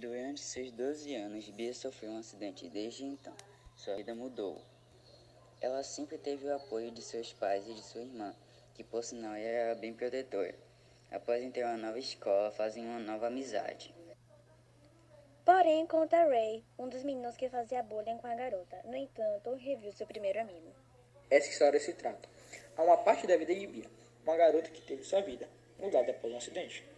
Durante seus 12 anos, Bia sofreu um acidente e desde então, sua vida mudou. Ela sempre teve o apoio de seus pais e de sua irmã, que por sinal era bem protetora. Após entrar em uma nova escola, fazem uma nova amizade. Porém, conta Ray, um dos meninos que fazia bullying com a garota. No entanto, reviu seu primeiro amigo. Essa história se trata Há uma parte da vida de Bia, uma garota que teve sua vida mudada após um acidente.